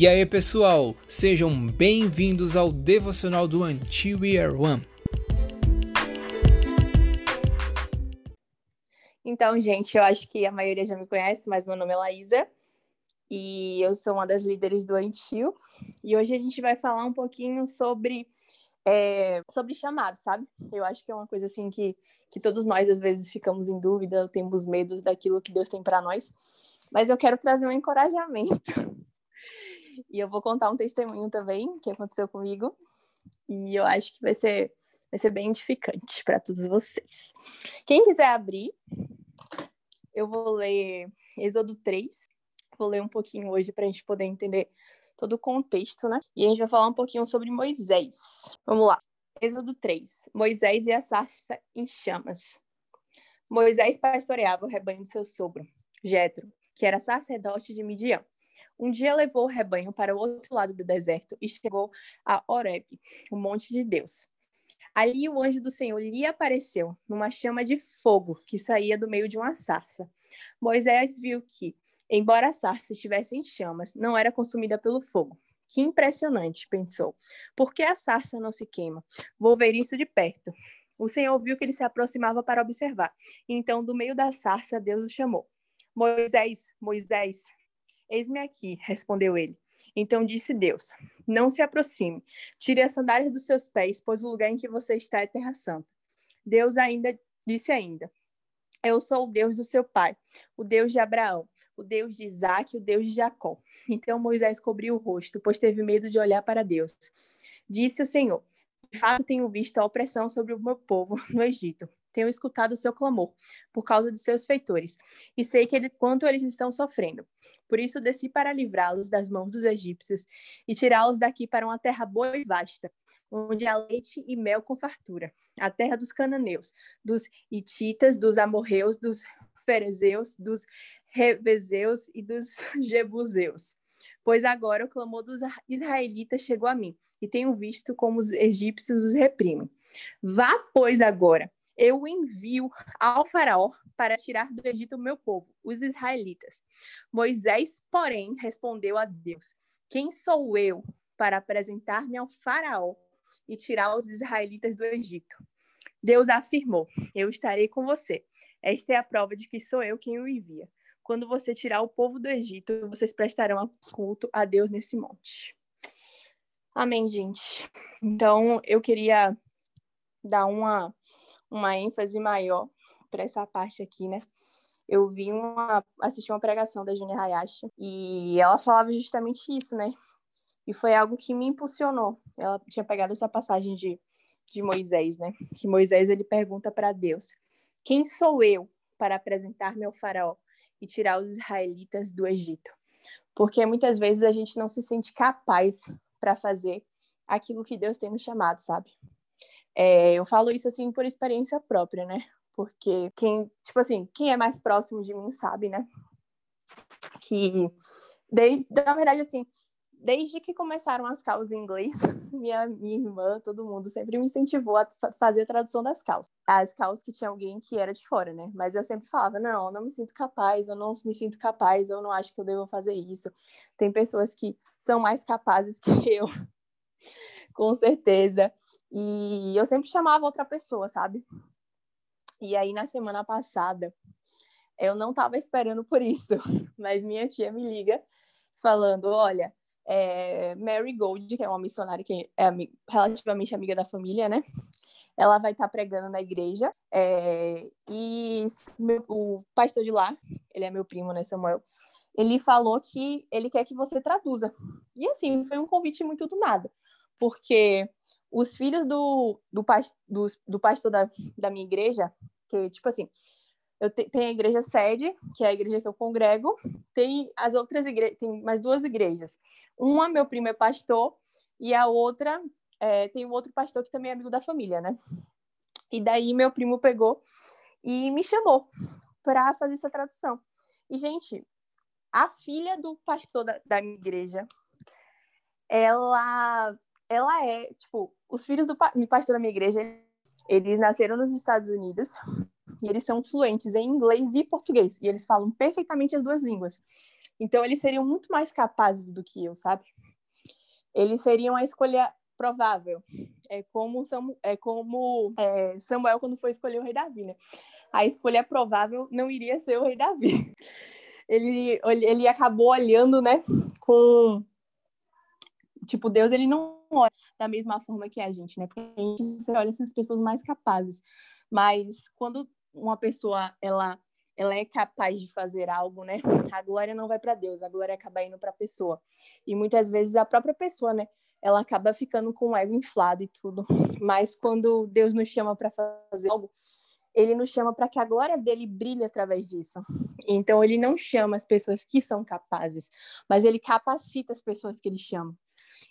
E aí, pessoal, sejam bem-vindos ao devocional do Until We One. Então, gente, eu acho que a maioria já me conhece, mas meu nome é Laísa e eu sou uma das líderes do Antil. E hoje a gente vai falar um pouquinho sobre é, sobre chamado, sabe? Eu acho que é uma coisa assim que, que todos nós às vezes ficamos em dúvida, temos medos daquilo que Deus tem para nós. Mas eu quero trazer um encorajamento. E eu vou contar um testemunho também que aconteceu comigo. E eu acho que vai ser, vai ser bem edificante para todos vocês. Quem quiser abrir, eu vou ler Êxodo 3. Vou ler um pouquinho hoje para a gente poder entender todo o contexto, né? E a gente vai falar um pouquinho sobre Moisés. Vamos lá. Êxodo 3. Moisés e a sarça em chamas. Moisés pastoreava o rebanho de seu sogro, Jetro, que era sacerdote de Midian. Um dia levou o rebanho para o outro lado do deserto e chegou a Horeb, o monte de Deus. Ali o anjo do Senhor lhe apareceu numa chama de fogo que saía do meio de uma sarça. Moisés viu que, embora a sarça estivesse em chamas, não era consumida pelo fogo. Que impressionante, pensou. Por que a sarça não se queima? Vou ver isso de perto. O Senhor viu que ele se aproximava para observar. Então, do meio da sarça, Deus o chamou. Moisés, Moisés, Eis-me aqui, respondeu ele. Então disse Deus: Não se aproxime, tire as sandálias dos seus pés, pois o lugar em que você está é terra santa. Deus ainda disse ainda: Eu sou o Deus do seu pai, o Deus de Abraão, o Deus de Isaac, o Deus de Jacó. Então Moisés cobriu o rosto, pois teve medo de olhar para Deus. Disse o Senhor: De fato tenho visto a opressão sobre o meu povo no Egito tenho escutado o seu clamor por causa de seus feitores, e sei que ele, quanto eles estão sofrendo. Por isso desci para livrá-los das mãos dos egípcios e tirá-los daqui para uma terra boa e vasta, onde há leite e mel com fartura, a terra dos cananeus, dos ititas, dos amorreus, dos ferezeus, dos revezeus e dos jebuseus. Pois agora o clamor dos israelitas chegou a mim, e tenho visto como os egípcios os reprimem. Vá, pois, agora eu envio ao faraó para tirar do Egito o meu povo, os israelitas. Moisés, porém, respondeu a Deus: Quem sou eu para apresentar-me ao faraó e tirar os israelitas do Egito? Deus afirmou: Eu estarei com você. Esta é a prova de que sou eu quem o envia. Quando você tirar o povo do Egito, vocês prestarão culto a Deus nesse monte. Amém, gente. Então, eu queria dar uma uma ênfase maior para essa parte aqui, né? Eu vi uma assisti uma pregação da Júnia Hayashi e ela falava justamente isso, né? E foi algo que me impulsionou. Ela tinha pegado essa passagem de, de Moisés, né? Que Moisés ele pergunta para Deus: Quem sou eu para apresentar-me ao faraó e tirar os israelitas do Egito? Porque muitas vezes a gente não se sente capaz para fazer aquilo que Deus tem nos chamado, sabe? É, eu falo isso assim por experiência própria, né? Porque quem, tipo assim, quem é mais próximo de mim sabe, né? Que, de, na verdade, assim, desde que começaram as causas em inglês, minha, minha irmã, todo mundo sempre me incentivou a fazer a tradução das causas. As causas que tinha alguém que era de fora, né? Mas eu sempre falava, não, eu não me sinto capaz, eu não me sinto capaz, eu não acho que eu devo fazer isso. Tem pessoas que são mais capazes que eu, com certeza. E eu sempre chamava outra pessoa, sabe? E aí, na semana passada, eu não estava esperando por isso, mas minha tia me liga falando: olha, é, Mary Gold, que é uma missionária que é relativamente amiga da família, né? Ela vai estar tá pregando na igreja. É, e meu, o pastor de lá, ele é meu primo, né, Samuel? Ele falou que ele quer que você traduza. E assim, foi um convite muito do nada, porque os filhos do, do, do, do pastor da, da minha igreja, que, tipo assim, eu te, tenho a igreja sede, que é a igreja que eu congrego, tem as outras igrejas, tem mais duas igrejas. Uma, meu primo é pastor, e a outra, é, tem um outro pastor que também é amigo da família, né? E daí meu primo pegou e me chamou para fazer essa tradução. E, gente, a filha do pastor da, da minha igreja, ela ela é, tipo, os filhos do pastor da minha igreja, eles nasceram nos Estados Unidos e eles são fluentes em inglês e português, e eles falam perfeitamente as duas línguas. Então, eles seriam muito mais capazes do que eu, sabe? Eles seriam a escolha provável. É como, Samu, é como é, Samuel quando foi escolher o rei Davi, né? A escolha provável não iria ser o rei Davi. Ele, ele acabou olhando, né, com... Tipo, Deus, ele não olha da mesma forma que a gente, né? Porque a gente olha as pessoas mais capazes. Mas quando uma pessoa, ela ela é capaz de fazer algo, né? A glória não vai para Deus, a glória acaba indo para a pessoa. E muitas vezes a própria pessoa, né? Ela acaba ficando com o ego inflado e tudo. Mas quando Deus nos chama para fazer algo, ele nos chama para que a glória dele brilhe através disso. Então ele não chama as pessoas que são capazes, mas ele capacita as pessoas que ele chama.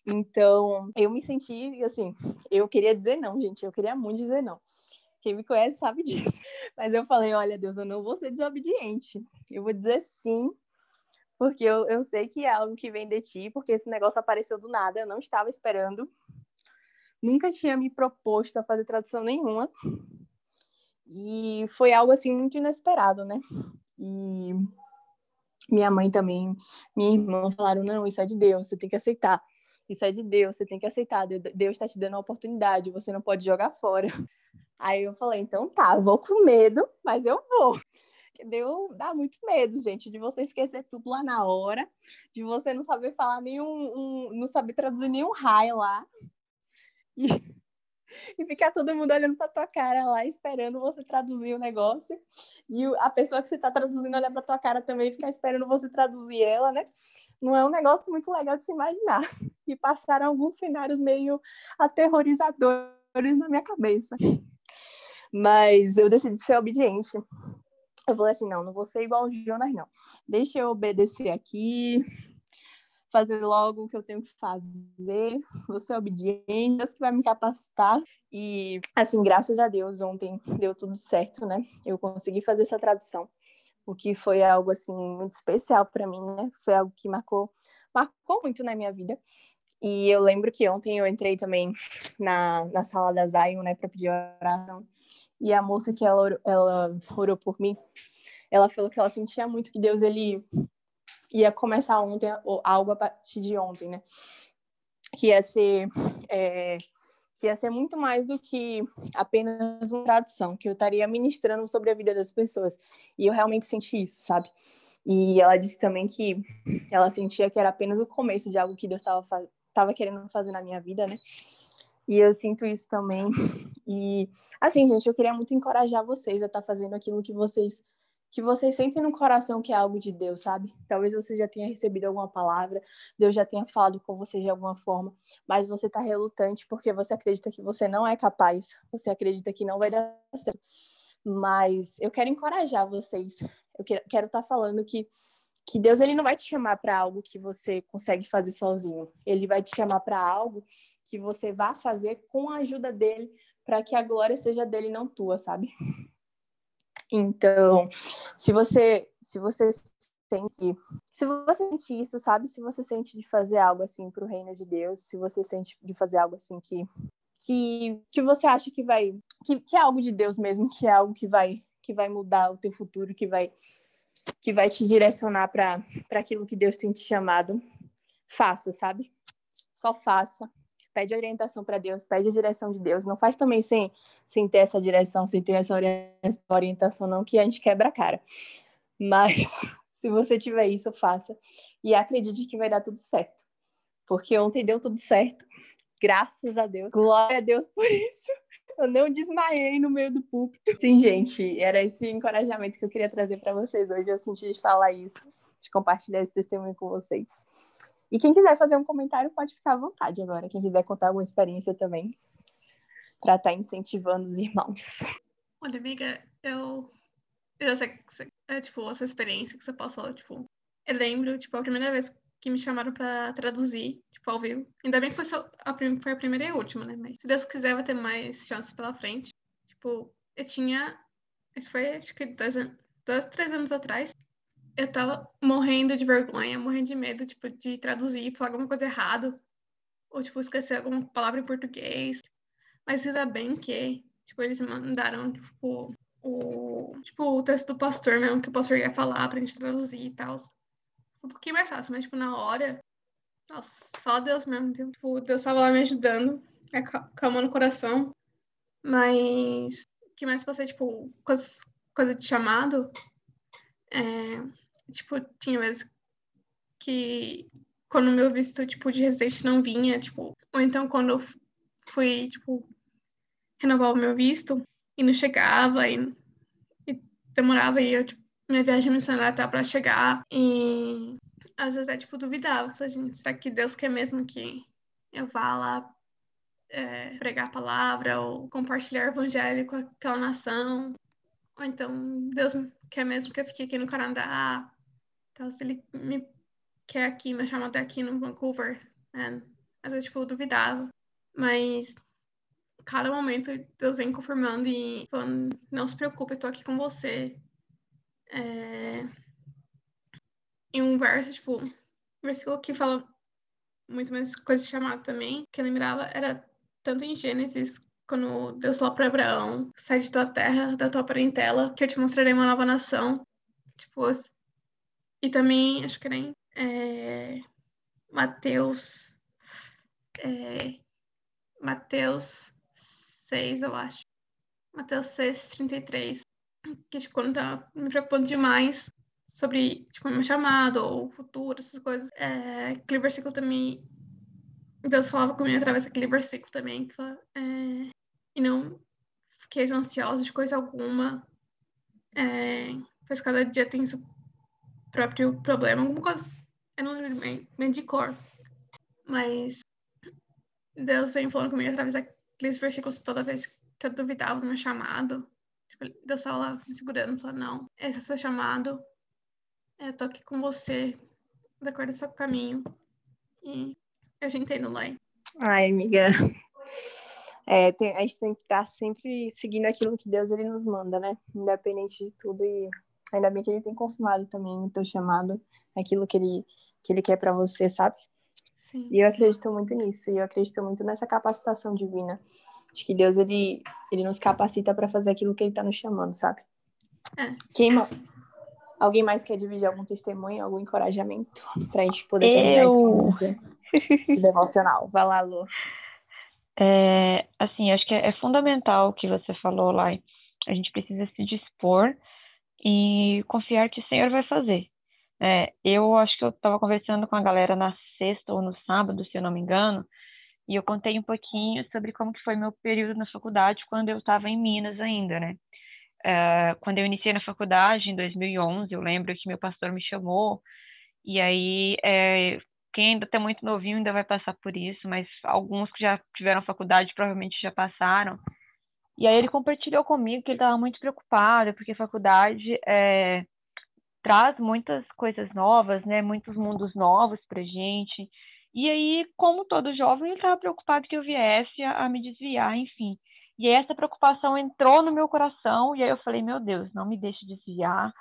Então, eu me senti assim, eu queria dizer não, gente, eu queria muito dizer não. Quem me conhece sabe disso. Mas eu falei: olha, Deus, eu não vou ser desobediente. Eu vou dizer sim, porque eu, eu sei que é algo que vem de ti, porque esse negócio apareceu do nada, eu não estava esperando. Nunca tinha me proposto a fazer tradução nenhuma. E foi algo assim muito inesperado, né? E minha mãe também, minha irmã falaram: não, isso é de Deus, você tem que aceitar. Isso é de Deus, você tem que aceitar. Deus está te dando a oportunidade, você não pode jogar fora. Aí eu falei, então tá, vou com medo, mas eu vou. Deu, dá muito medo, gente, de você esquecer tudo lá na hora, de você não saber falar nenhum, um, não saber traduzir nenhum raio lá. E, e ficar todo mundo olhando pra tua cara lá, esperando você traduzir o negócio. E a pessoa que você tá traduzindo olhar pra tua cara também ficar esperando você traduzir ela, né? Não é um negócio muito legal de se imaginar. E passaram alguns cenários meio aterrorizadores na minha cabeça. Mas eu decidi ser obediente. Eu falei assim, não, não vou ser igual o Jonas, não. Deixa eu obedecer aqui, fazer logo o que eu tenho que fazer, vou ser obediente, Deus que vai me capacitar. E, assim, graças a Deus, ontem deu tudo certo, né? Eu consegui fazer essa tradução, o que foi algo, assim, muito especial para mim, né? Foi algo que marcou, marcou muito na minha vida. E eu lembro que ontem eu entrei também na, na sala da Zion, né, para pedir oração. E a moça que ela, ela orou por mim, ela falou que ela sentia muito que Deus ele ia começar ontem algo a partir de ontem, né? Que ia ser é, que ia ser muito mais do que apenas uma tradução, que eu estaria ministrando sobre a vida das pessoas. E eu realmente senti isso, sabe? E ela disse também que ela sentia que era apenas o começo de algo que Deus estava querendo fazer na minha vida, né? E eu sinto isso também. E assim, gente, eu queria muito encorajar vocês a estar tá fazendo aquilo que vocês que vocês sentem no coração que é algo de Deus, sabe? Talvez você já tenha recebido alguma palavra, Deus já tenha falado com você de alguma forma, mas você está relutante porque você acredita que você não é capaz, você acredita que não vai dar certo. Mas eu quero encorajar vocês. Eu quero estar tá falando que que Deus ele não vai te chamar para algo que você consegue fazer sozinho. Ele vai te chamar para algo que você vá fazer com a ajuda dele, para que a glória seja dele, não tua, sabe? Então, se você se você sente, se você sente isso, sabe? Se você sente de fazer algo assim para o reino de Deus, se você sente de fazer algo assim que que, que você acha que vai que, que é algo de Deus mesmo, que é algo que vai que vai mudar o teu futuro, que vai que vai te direcionar para aquilo que Deus tem te chamado, faça, sabe? Só faça pede orientação para Deus, pede a direção de Deus. Não faz também sem, sem ter essa direção, sem ter essa orientação, não, que a gente quebra a cara. Mas se você tiver isso, faça. E acredite que vai dar tudo certo. Porque ontem deu tudo certo. Graças a Deus. Glória a Deus por isso. Eu não desmaiei no meio do púlpito. Sim, gente, era esse encorajamento que eu queria trazer para vocês hoje. Eu senti de falar isso, de compartilhar esse testemunho com vocês. E quem quiser fazer um comentário pode ficar à vontade agora. Quem quiser contar alguma experiência também, para estar tá incentivando os irmãos. Olha, amiga, eu, eu já sei que é tipo essa experiência que você passou, tipo, eu lembro, tipo, a primeira vez que me chamaram para traduzir, tipo, ao vivo. Ainda bem que foi, só a, foi a primeira e a última, né? Mas se Deus quiser, vai ter mais chances pela frente. Tipo, eu tinha. Isso foi acho que dois, dois três anos atrás eu tava morrendo de vergonha, morrendo de medo, tipo, de traduzir, falar alguma coisa errada, ou, tipo, esquecer alguma palavra em português. Mas ainda bem que, tipo, eles mandaram, tipo, o, tipo, o texto do pastor mesmo, que o pastor ia falar pra gente traduzir e tal. um pouquinho mais fácil, mas, tipo, na hora, nossa, só Deus mesmo? Tipo, Deus tava lá me ajudando, acalmando o coração. Mas, o que mais passei, tipo, coisa, coisa de chamado, é, tipo, tinha vezes que quando meu visto, tipo, de residente não vinha, tipo, ou então quando eu fui, tipo, renovar o meu visto e não chegava e, e demorava e eu, tipo, minha viagem missionária tá para chegar e às vezes é tipo duvidava, falei, gente, será que Deus quer mesmo que eu vá lá é, pregar a palavra ou compartilhar o evangelho com aquela nação? Ou então Deus quer mesmo que eu fique aqui no Canadá? Então, se ele me quer aqui, me chama até aqui no Vancouver, né? às vezes tipo eu duvidava, mas cada momento Deus vem confirmando e falando, não se preocupe, eu tô aqui com você. É... Em um verso, tipo, um versículo que fala muito mais coisa de chamado também, que eu lembrava, era tanto em Gênesis, quando Deus falou para Abraão, sai de tua terra, da tua parentela, que eu te mostrarei uma nova nação. Tipo, e também, acho que nem é, Mateus, é, Mateus 6, eu acho. Mateus 6, 33. Que, tipo, quando tá me preocupando demais sobre, tipo, meu chamado ou futuro, essas coisas. É, aquele versículo também, Deus falava comigo através daquele versículo também, que fala, é, e não fiquei ansiosa de coisa alguma, é, pois cada dia tem próprio problema, alguma coisa, eu não lembro bem de cor, mas Deus vem falando comigo através daqueles versículos toda vez que eu duvidava do meu chamado. Tipo, Deus estava lá me segurando, falando, não, esse é o seu chamado, eu tô aqui com você, de acordo com o seu caminho. E eu já entendo lá. Ai, amiga. É, tem, a gente tem que estar sempre seguindo aquilo que Deus ele nos manda, né? Independente de tudo. E ainda bem que ele tem confirmado também o teu chamado, aquilo que ele, que ele quer para você, sabe? Sim. E eu acredito muito nisso. E eu acredito muito nessa capacitação divina. Acho que Deus ele, ele nos capacita para fazer aquilo que ele está nos chamando, sabe? É. Quem, Alguém mais quer dividir algum testemunho, algum encorajamento para a gente poder terminar eu... esse devocional? Vai lá, Lu. É, assim, acho que é, é fundamental o que você falou lá. A gente precisa se dispor e confiar que o Senhor vai fazer. É, eu acho que eu estava conversando com a galera na sexta ou no sábado, se eu não me engano, e eu contei um pouquinho sobre como que foi meu período na faculdade quando eu estava em Minas ainda, né? Uh, quando eu iniciei na faculdade, em 2011, eu lembro que meu pastor me chamou, e aí, é, quem ainda está muito novinho ainda vai passar por isso, mas alguns que já tiveram faculdade provavelmente já passaram. E aí ele compartilhou comigo que ele estava muito preocupado, porque a faculdade é, traz muitas coisas novas, né, muitos mundos novos para gente. E aí, como todo jovem, ele estava preocupado que eu viesse a, a me desviar, enfim. E essa preocupação entrou no meu coração, e aí eu falei: meu Deus, não me deixe desviar,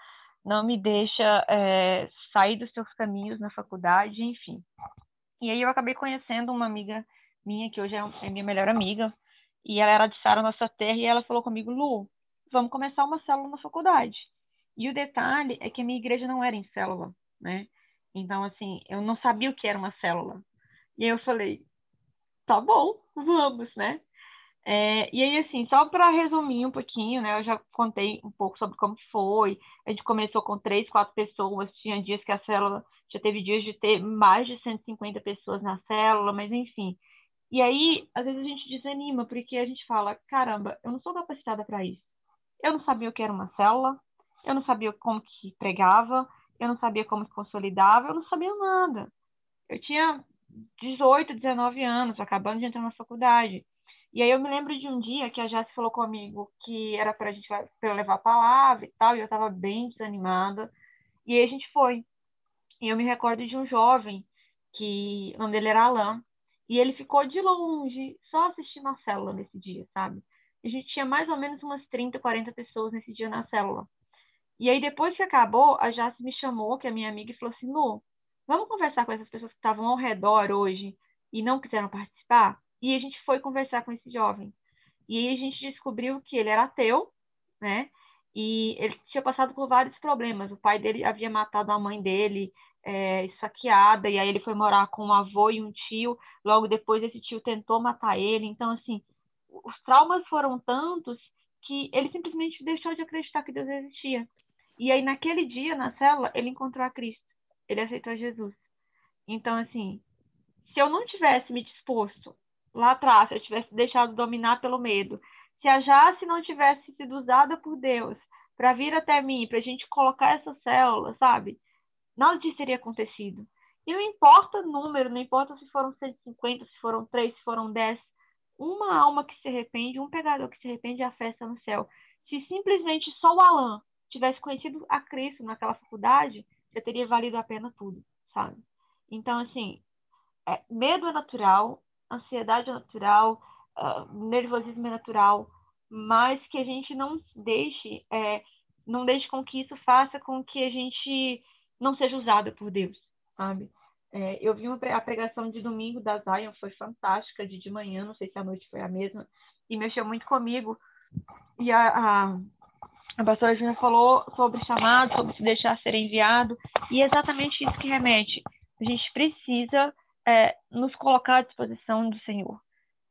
não me deixa é, sair dos seus caminhos na faculdade, enfim. E aí eu acabei conhecendo uma amiga minha, que hoje é, é minha melhor amiga, e ela era de Sara, nossa terra, e ela falou comigo: Lu, vamos começar uma célula na faculdade. E o detalhe é que a minha igreja não era em célula, né? Então, assim, eu não sabia o que era uma célula. E aí eu falei: tá bom, vamos, né? É, e aí, assim, só para resumir um pouquinho, né? Eu já contei um pouco sobre como foi. A gente começou com três, quatro pessoas. Tinha dias que a célula já teve dias de ter mais de 150 pessoas na célula, mas enfim. E aí, às vezes a gente desanima, porque a gente fala: caramba, eu não sou capacitada para isso. Eu não sabia o que era uma célula, eu não sabia como que pregava, eu não sabia como que consolidava, eu não sabia nada. Eu tinha 18, 19 anos, acabando de entrar na faculdade. E aí eu me lembro de um dia que a Jéssica falou comigo que era para a gente pra eu levar a palavra e tal, e eu estava bem desanimada. E aí a gente foi. E eu me recordo de um jovem que o nome dele era Alain, e ele ficou de longe, só assistindo a célula nesse dia, sabe? A gente tinha mais ou menos umas 30, 40 pessoas nesse dia na célula. E aí depois que acabou, a Jace me chamou, que é minha amiga, e falou assim: "Lu, vamos conversar com essas pessoas que estavam ao redor hoje e não quiseram participar?" E a gente foi conversar com esse jovem. E aí a gente descobriu que ele era ateu, né? E ele tinha passado por vários problemas. O pai dele havia matado a mãe dele, é, esfaqueada, e aí ele foi morar com um avô e um tio. Logo depois, esse tio tentou matar ele. Então, assim, os traumas foram tantos que ele simplesmente deixou de acreditar que Deus existia. E aí, naquele dia, na célula, ele encontrou a Cristo. Ele aceitou Jesus. Então, assim, se eu não tivesse me disposto lá atrás, se eu tivesse deixado dominar pelo medo, se a Jace não tivesse sido usada por Deus para vir até mim, para a gente colocar essa célula, sabe? Nada disso teria acontecido. E não importa o número, não importa se foram 150, se foram 3, se foram 10, uma alma que se arrepende, um pegador que se arrepende, a festa no céu. Se simplesmente só o Alan tivesse conhecido a Cristo naquela faculdade, já teria valido a pena tudo, sabe? Então, assim, é, medo é natural, ansiedade é natural, uh, nervosismo é natural, mas que a gente não deixe, é, não deixe com que isso faça com que a gente não seja usado por Deus, sabe? É, eu vi uma, a pregação de domingo da Zion, foi fantástica, de de manhã, não sei se a noite foi a mesma, e mexeu muito comigo. E a, a, a pastora Júlia falou sobre chamado, sobre se deixar ser enviado, e é exatamente isso que remete. A gente precisa é, nos colocar à disposição do Senhor,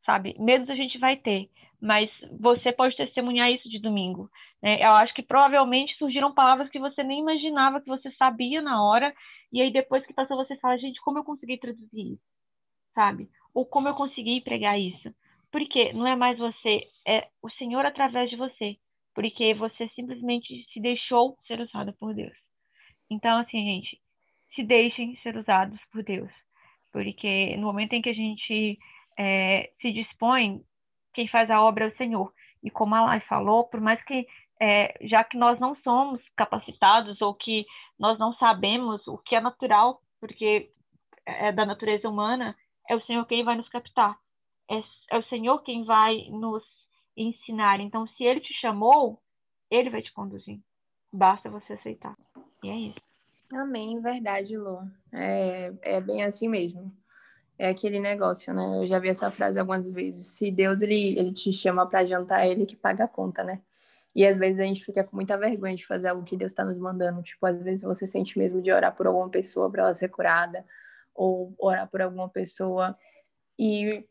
sabe? Medos a gente vai ter, mas você pode testemunhar isso de domingo. Né? Eu acho que provavelmente surgiram palavras que você nem imaginava que você sabia na hora, e aí depois que passou você fala, gente, como eu consegui traduzir isso? Sabe? Ou como eu consegui pregar isso? Porque não é mais você, é o Senhor através de você. Porque você simplesmente se deixou ser usado por Deus. Então, assim, gente, se deixem ser usados por Deus. Porque no momento em que a gente é, se dispõe, quem faz a obra é o Senhor. E como a Lai falou, por mais que é, já que nós não somos capacitados ou que nós não sabemos o que é natural, porque é da natureza humana, é o Senhor quem vai nos captar. É, é, o Senhor quem vai nos ensinar. Então, se Ele te chamou, Ele vai te conduzir. Basta você aceitar. E é isso. Amém, verdade, Lu. É, é bem assim mesmo. É aquele negócio, né? Eu já vi essa frase algumas vezes. Se Deus ele, ele te chama para jantar, é ele que paga a conta, né? E às vezes a gente fica com muita vergonha de fazer algo que Deus está nos mandando. Tipo, às vezes você sente mesmo de orar por alguma pessoa para ela ser curada, ou orar por alguma pessoa. E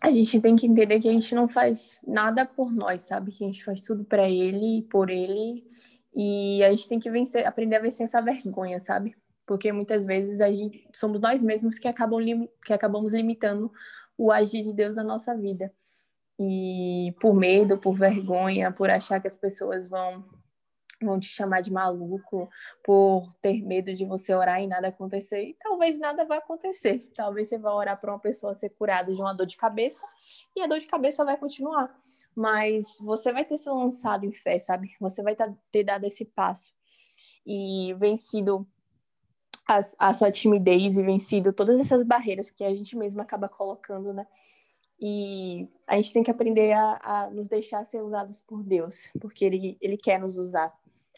a gente tem que entender que a gente não faz nada por nós, sabe? Que a gente faz tudo para Ele, por Ele. E a gente tem que vencer, aprender a vencer essa vergonha, sabe? Porque muitas vezes a gente somos nós mesmos que, acabam que acabamos limitando o agir de Deus na nossa vida e por medo, por vergonha, por achar que as pessoas vão vão te chamar de maluco, por ter medo de você orar e nada acontecer, e talvez nada vá acontecer. Talvez você vá orar para uma pessoa ser curada de uma dor de cabeça e a dor de cabeça vai continuar. Mas você vai ter se lançado em fé, sabe? Você vai ter dado esse passo e vencido a, a sua timidez e vencido todas essas barreiras que a gente mesmo acaba colocando, né? E a gente tem que aprender a, a, nos deixar ser usados por Deus, porque ele, ele quer nos usar.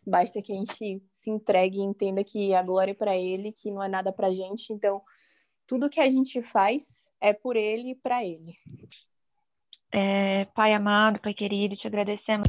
Basta que a gente se entregue e entenda que a glória é para Ele, que não é nada para gente. Então, tudo que a gente faz é por Ele e para Ele. É, pai amado, Pai querido, te agradecemos.